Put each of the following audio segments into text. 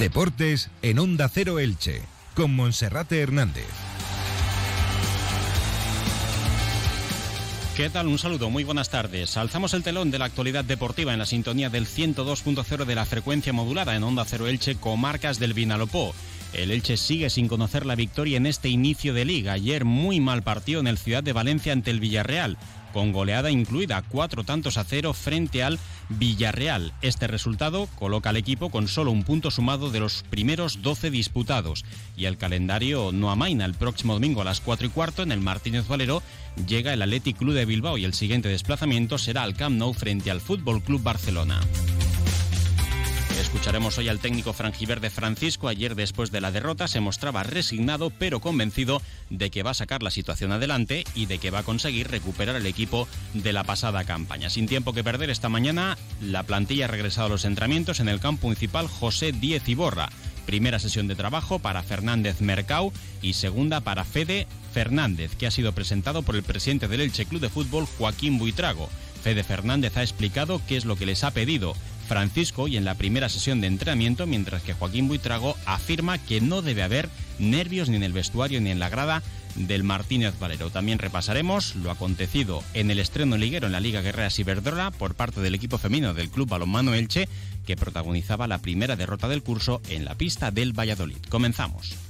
Deportes en Onda Cero Elche, con Monserrate Hernández. ¿Qué tal? Un saludo, muy buenas tardes. Alzamos el telón de la actualidad deportiva en la sintonía del 102.0 de la frecuencia modulada en Onda Cero Elche, comarcas del Vinalopó. El Elche sigue sin conocer la victoria en este inicio de liga. Ayer muy mal partido en el Ciudad de Valencia ante el Villarreal con goleada incluida, cuatro tantos a cero frente al Villarreal. Este resultado coloca al equipo con solo un punto sumado de los primeros 12 disputados. Y el calendario no amaina. El próximo domingo a las 4 y cuarto en el Martínez Valero llega el Athletic Club de Bilbao y el siguiente desplazamiento será al Camp Nou frente al Fútbol Club Barcelona. Escucharemos hoy al técnico franjiverde Francisco. Ayer, después de la derrota, se mostraba resignado pero convencido de que va a sacar la situación adelante y de que va a conseguir recuperar el equipo de la pasada campaña. Sin tiempo que perder, esta mañana la plantilla ha regresado a los entrenamientos en el campo municipal José Díez Iborra. Primera sesión de trabajo para Fernández Mercau y segunda para Fede Fernández, que ha sido presentado por el presidente del Elche Club de Fútbol, Joaquín Buitrago. Fede Fernández ha explicado qué es lo que les ha pedido Francisco y en la primera sesión de entrenamiento, mientras que Joaquín Buitrago afirma que no debe haber nervios ni en el vestuario ni en la grada del Martínez Valero. También repasaremos lo acontecido en el estreno liguero en la Liga Guerrera Ciberdrola por parte del equipo femenino del Club Balonmano Elche, que protagonizaba la primera derrota del curso en la pista del Valladolid. Comenzamos.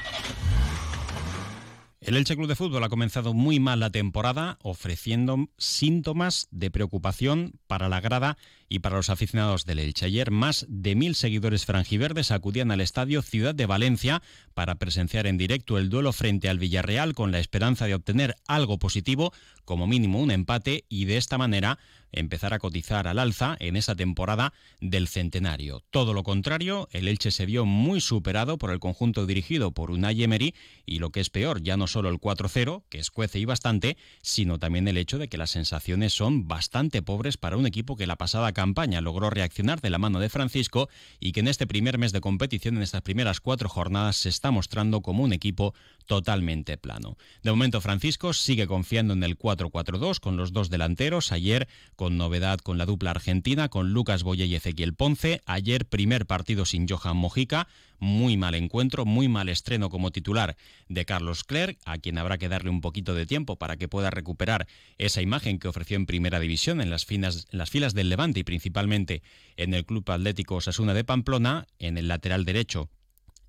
El Elche Club de Fútbol ha comenzado muy mal la temporada, ofreciendo síntomas de preocupación para la grada y para los aficionados del Elche. Ayer más de mil seguidores franjiverdes acudían al estadio Ciudad de Valencia para presenciar en directo el duelo frente al Villarreal con la esperanza de obtener algo positivo, como mínimo un empate, y de esta manera empezar a cotizar al alza en esa temporada del centenario. Todo lo contrario, el Elche se vio muy superado por el conjunto dirigido por Unai Emery y lo que es peor, ya no solo el 4-0, que escuece y bastante, sino también el hecho de que las sensaciones son bastante pobres para un equipo que la pasada campaña logró reaccionar de la mano de Francisco y que en este primer mes de competición, en estas primeras cuatro jornadas, se está mostrando como un equipo totalmente plano. De momento Francisco sigue confiando en el 4-4-2 con los dos delanteros. Ayer con novedad con la dupla argentina, con Lucas Boye y Ezequiel Ponce. Ayer primer partido sin Johan Mojica, muy mal encuentro, muy mal estreno como titular de Carlos Clerc, a quien habrá que darle un poquito de tiempo para que pueda recuperar esa imagen que ofreció en primera división en las, en las filas del Levante y principalmente en el Club Atlético Osasuna de Pamplona, en el lateral derecho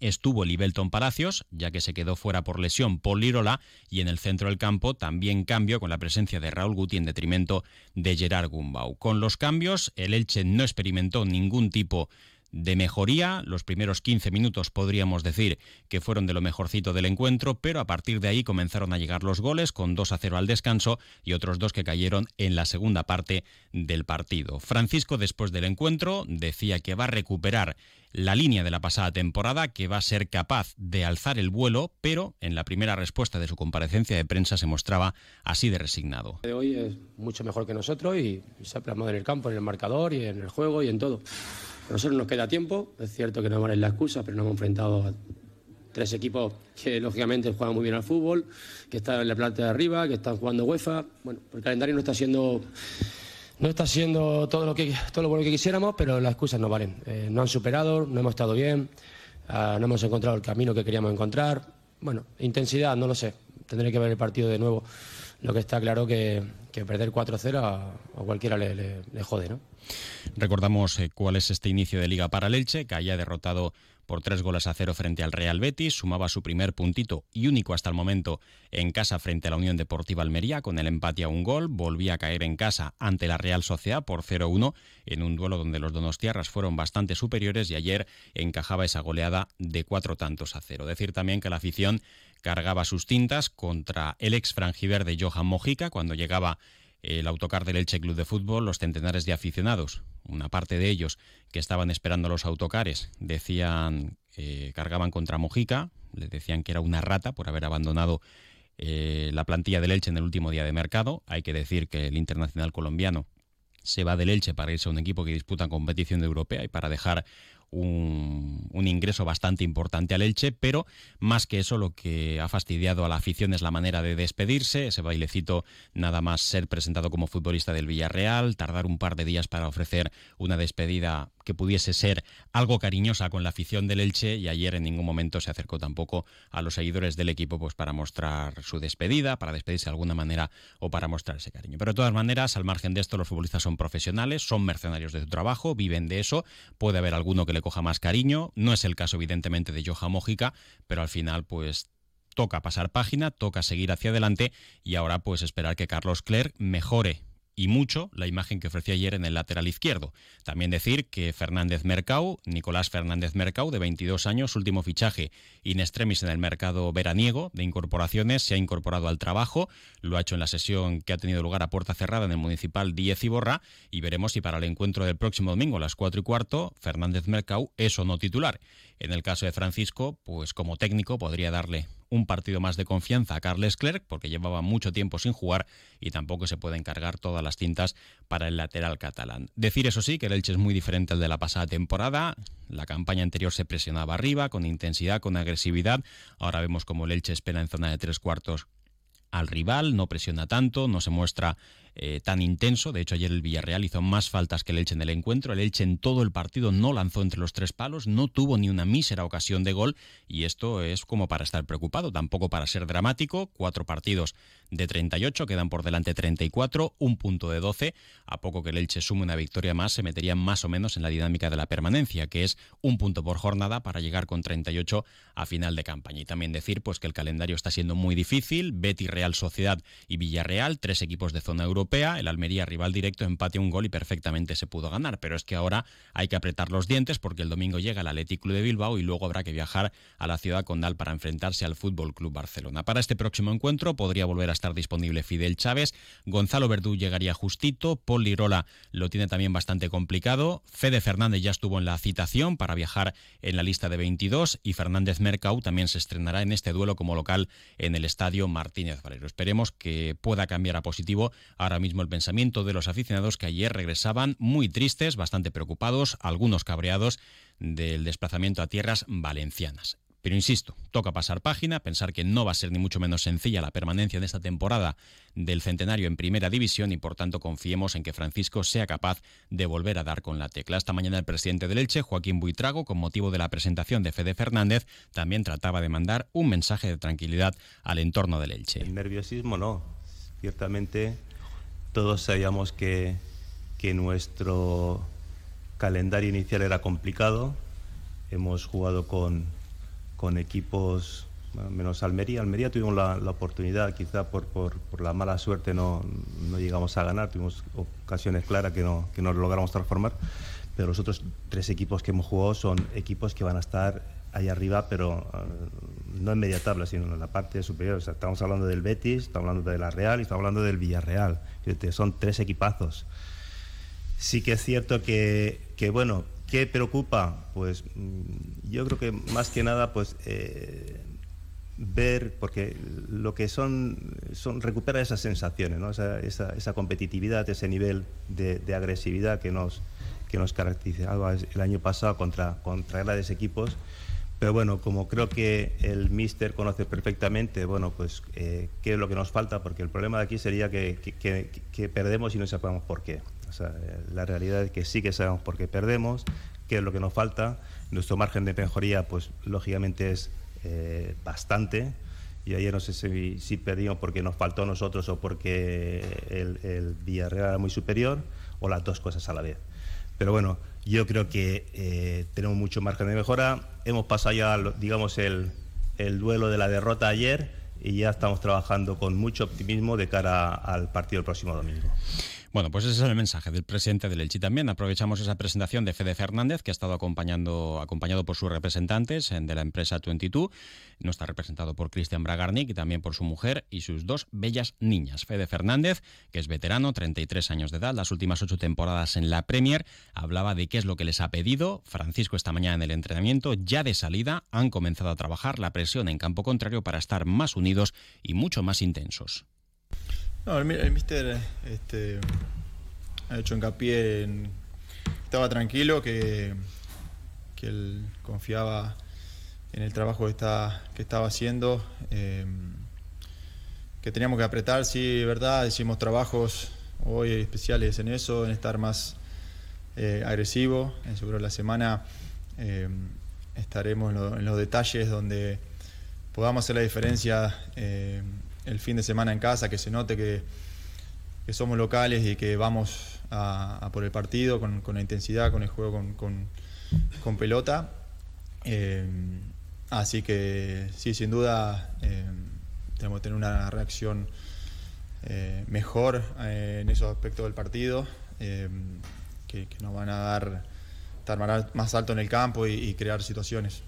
estuvo Libelton Palacios, ya que se quedó fuera por lesión Paul Lirola, y en el centro del campo también cambio con la presencia de Raúl Guti en detrimento de Gerard Gumbau. Con los cambios, el Elche no experimentó ningún tipo de mejoría. Los primeros 15 minutos podríamos decir que fueron de lo mejorcito del encuentro, pero a partir de ahí comenzaron a llegar los goles con 2 a 0 al descanso y otros dos que cayeron en la segunda parte del partido. Francisco después del encuentro decía que va a recuperar la línea de la pasada temporada, que va a ser capaz de alzar el vuelo, pero en la primera respuesta de su comparecencia de prensa se mostraba así de resignado. De hoy es mucho mejor que nosotros y se ha plasmado en el campo, en el marcador y en el juego y en todo. Nosotros nos queda tiempo, es cierto que no vale la excusa, pero nos hemos enfrentado a tres equipos que lógicamente juegan muy bien al fútbol, que están en la planta de arriba, que están jugando UEFA. Bueno, el calendario no está siendo no está siendo todo lo que todo lo bueno que quisiéramos, pero las excusas no valen. Eh, no han superado, no hemos estado bien, uh, no hemos encontrado el camino que queríamos encontrar. Bueno, intensidad, no lo sé. Tendré que ver el partido de nuevo. Lo que está claro que, que perder 4-0 a, a, cualquiera le, jode, ¿no? Recordamos eh, cuál es este inicio de Liga para el que haya derrotado por tres goles a cero frente al Real Betis, sumaba su primer puntito y único hasta el momento en casa frente a la Unión Deportiva Almería con el empate a un gol, volvía a caer en casa ante la Real Sociedad por 0-1 en un duelo donde los donostiarras fueron bastante superiores y ayer encajaba esa goleada de cuatro tantos a cero. Decir también que la afición cargaba sus tintas contra el ex de Johan Mojica cuando llegaba el autocar del Elche Club de Fútbol, los centenares de aficionados, una parte de ellos que estaban esperando los autocares, decían, cargaban contra Mojica, Le decían que era una rata por haber abandonado eh, la plantilla del Elche en el último día de mercado. Hay que decir que el internacional colombiano se va del Elche para irse a un equipo que disputa competición europea y para dejar un, ingreso bastante importante al Elche, pero más que eso lo que ha fastidiado a la afición es la manera de despedirse, ese bailecito nada más ser presentado como futbolista del Villarreal, tardar un par de días para ofrecer una despedida que pudiese ser algo cariñosa con la afición del Elche y ayer en ningún momento se acercó tampoco a los seguidores del equipo pues para mostrar su despedida, para despedirse de alguna manera o para mostrar ese cariño. Pero de todas maneras, al margen de esto, los futbolistas son profesionales, son mercenarios de su trabajo, viven de eso, puede haber alguno que le coja más cariño, no es el caso evidentemente de Joja Mójica, pero al final pues toca pasar página, toca seguir hacia adelante y ahora pues esperar que Carlos Clerc mejore y mucho la imagen que ofreció ayer en el lateral izquierdo. También decir que Fernández Mercau, Nicolás Fernández Mercau, de 22 años, último fichaje in extremis en el mercado veraniego de incorporaciones, se ha incorporado al trabajo, lo ha hecho en la sesión que ha tenido lugar a puerta cerrada en el municipal 10 Iborra y veremos si para el encuentro del próximo domingo a las 4 y cuarto Fernández Mercau es o no titular. En el caso de Francisco, pues como técnico podría darle un partido más de confianza a Carles Clerc, porque llevaba mucho tiempo sin jugar y tampoco se puede encargar todas las tintas para el lateral catalán. Decir eso sí, que el Elche es muy diferente al de la pasada temporada. La campaña anterior se presionaba arriba, con intensidad, con agresividad. Ahora vemos como el Elche espera en zona de tres cuartos al rival, no presiona tanto, no se muestra eh, tan intenso. De hecho, ayer el Villarreal hizo más faltas que el Elche en el encuentro. El Elche en todo el partido no lanzó entre los tres palos, no tuvo ni una mísera ocasión de gol y esto es como para estar preocupado, tampoco para ser dramático. Cuatro partidos de 38, quedan por delante 34, un punto de 12. A poco que el Elche sume una victoria más, se metería más o menos en la dinámica de la permanencia, que es un punto por jornada para llegar con 38 a final de campaña. Y también decir pues que el calendario está siendo muy difícil. Betty, Real Sociedad y Villarreal, tres equipos de zona el Almería rival directo empate un gol y perfectamente se pudo ganar, pero es que ahora hay que apretar los dientes porque el domingo llega el Athletic Club de Bilbao y luego habrá que viajar a la ciudad condal para enfrentarse al Fútbol Club Barcelona. Para este próximo encuentro podría volver a estar disponible Fidel Chávez, Gonzalo Verdú llegaría justito, Paul Lirola lo tiene también bastante complicado, Fede Fernández ya estuvo en la citación para viajar en la lista de 22 y Fernández Mercau también se estrenará en este duelo como local en el estadio Martínez Valero. Esperemos que pueda cambiar a positivo mismo el pensamiento de los aficionados que ayer regresaban muy tristes, bastante preocupados, algunos cabreados del desplazamiento a tierras valencianas. Pero insisto, toca pasar página, pensar que no va a ser ni mucho menos sencilla la permanencia de esta temporada del centenario en primera división y por tanto confiemos en que Francisco sea capaz de volver a dar con la tecla. Esta mañana el presidente del Elche, Joaquín Buitrago, con motivo de la presentación de Fede Fernández, también trataba de mandar un mensaje de tranquilidad al entorno del Elche. El nerviosismo no, ciertamente todos sabíamos que, que nuestro calendario inicial era complicado. Hemos jugado con, con equipos menos Almería. Almería tuvimos la, la oportunidad, quizá por, por, por, la mala suerte no, no, llegamos a ganar, tuvimos ocasiones claras que no, que no logramos transformar, pero los otros tres equipos que hemos jugado son equipos que van a estar ahí arriba, pero uh, no en media tabla, sino en la parte superior. O sea, estamos hablando del Betis, estamos hablando de la Real y estamos hablando del Villarreal. Son tres equipazos. Sí que es cierto que, que bueno, ¿qué preocupa? Pues mm, yo creo que más que nada, pues eh, ver, porque lo que son, son recuperar esas sensaciones, ¿no? esa, esa, esa competitividad, ese nivel de, de, agresividad que nos, que nos caracterizaba el año pasado contra, contra grandes equipos pero bueno, como creo que el míster conoce perfectamente, bueno, pues eh, qué es lo que nos falta, porque el problema de aquí sería que, perdemos y no sabemos por qué. O sea, la realidad es que sí que sabemos por qué perdemos, qué es lo que nos falta. Nuestro margen de mejoría, pues lógicamente es eh, bastante. Y ayer no sé si, si, perdimos porque nos faltó a nosotros o porque el, el Villarreal era muy superior, o las dos cosas a la vez. Pero bueno, yo creo que eh, tenemos mucho margen de mejora. Hemos pasado ya, digamos, el, el duelo de la derrota ayer y ya estamos trabajando con mucho optimismo de cara al partido del próximo domingo. Bueno, pues ese es el mensaje del presidente del Elche también. Aprovechamos esa presentación de Fede Fernández, que ha estado acompañando, acompañado por sus representantes de la empresa 22. No está representado por Cristian Bragarnik y también por su mujer y sus dos bellas niñas. Fede Fernández, que es veterano, 33 años de edad, las últimas ocho temporadas en la Premier, hablaba de qué es lo que les ha pedido. Francisco esta mañana en el entrenamiento, ya de salida, han comenzado a trabajar la presión en campo contrario para estar más unidos y mucho más intensos. No, el, mister este, ha hecho hincapié en estaba tranquilo, que, que él confiaba en el trabajo que, está, que estaba haciendo, eh, que teníamos que apretar, sí, verdad, hicimos trabajos hoy especiales en eso, en estar más eh, agresivo, en seguro la semana eh, estaremos en, los detalles donde podamos hacer la diferencia el fin de semana en casa, que se note que, somos locales y que vamos a, por el partido con, la intensidad, con el juego con, pelota. Eh, así que sí, sin duda eh, tenemos que tener una reacción eh, mejor en esos aspectos del partido, que, nos van a dar más alto en el campo y crear situaciones.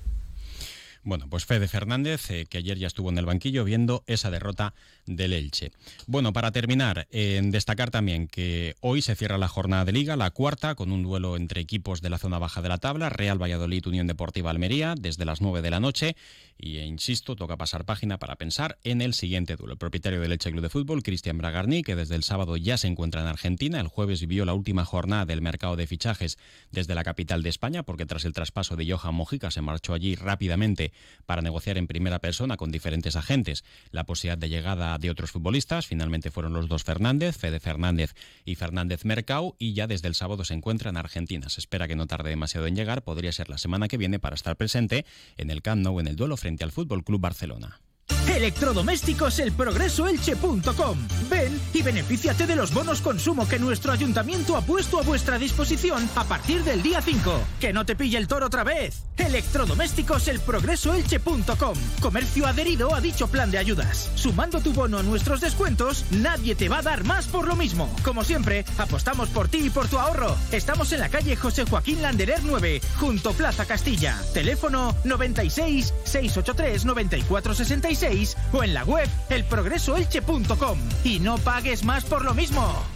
Bueno, pues Fede Fernández, eh, que ayer ya estuvo en el banquillo viendo esa derrota del Elche. Bueno, para terminar, en destacar también que hoy se cierra la jornada de liga, la cuarta, con un duelo entre equipos de la zona baja de la tabla, Real Valladolid, Unión Deportiva Almería, desde las 9 de la noche. Y e insisto, toca pasar página para pensar en el siguiente duelo. El propietario del Elche Club de Fútbol, Cristian Bragarni, que desde el sábado ya se encuentra en Argentina, el jueves vivió la última jornada del mercado de fichajes desde la capital de España, porque tras el traspaso de Johan Mojica se marchó allí rápidamente para negociar en primera persona con diferentes agentes la posibilidad de llegada de otros futbolistas. Finalmente fueron los dos Fernández, Fede Fernández y Fernández Mercau, y ya desde el sábado se encuentra en Argentina. Se espera que no tarde demasiado en llegar, podría ser la semana que viene para estar presente en el Camp Nou en el duelo frente al Fútbol Club Barcelona. Electrodomésticos elprogresoelche.com. Ven y benefíciate de los bonos consumo que nuestro ayuntamiento ha puesto a vuestra disposición a partir del día 5. Que no te pille el toro otra vez. Electrodomésticos elprogresoelche.com. Comercio adherido a dicho plan de ayudas. Sumando tu bono a nuestros descuentos, nadie te va a dar más por lo mismo. Como siempre, apostamos por ti y por tu ahorro. Estamos en la calle José Joaquín Landerer 9, junto Plaza Castilla. Teléfono 96 683 9466 o en la web elprogresoelche.com. Y no pagues más por lo mismo.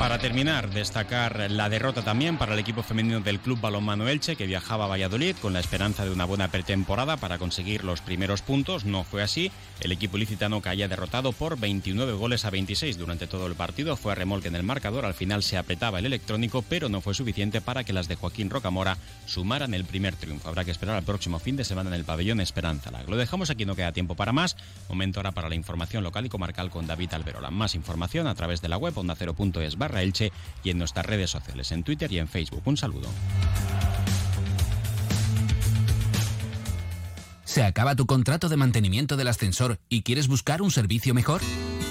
Para terminar, destacar la derrota también para el equipo femenino del Club Balonmano Elche, que viajaba a Valladolid con la esperanza de una buena pretemporada para conseguir los primeros puntos. No fue así. El equipo licitano caía derrotado por 29 goles a 26 durante todo el partido. Fue a remolque en el marcador. Al final se apretaba el electrónico, pero no fue suficiente para que las de Joaquín Rocamora sumaran el primer triunfo. Habrá que esperar al próximo fin de semana en el pabellón Esperanza Lo dejamos aquí, no queda tiempo para más. Momento ahora para la información local y comarcal con David Alberola. Más información a través de la web onda0.es Y en nuestras redes sociales, en Twitter y en Facebook. Un saludo. ¿Se acaba tu contrato de mantenimiento del ascensor y quieres buscar un servicio mejor?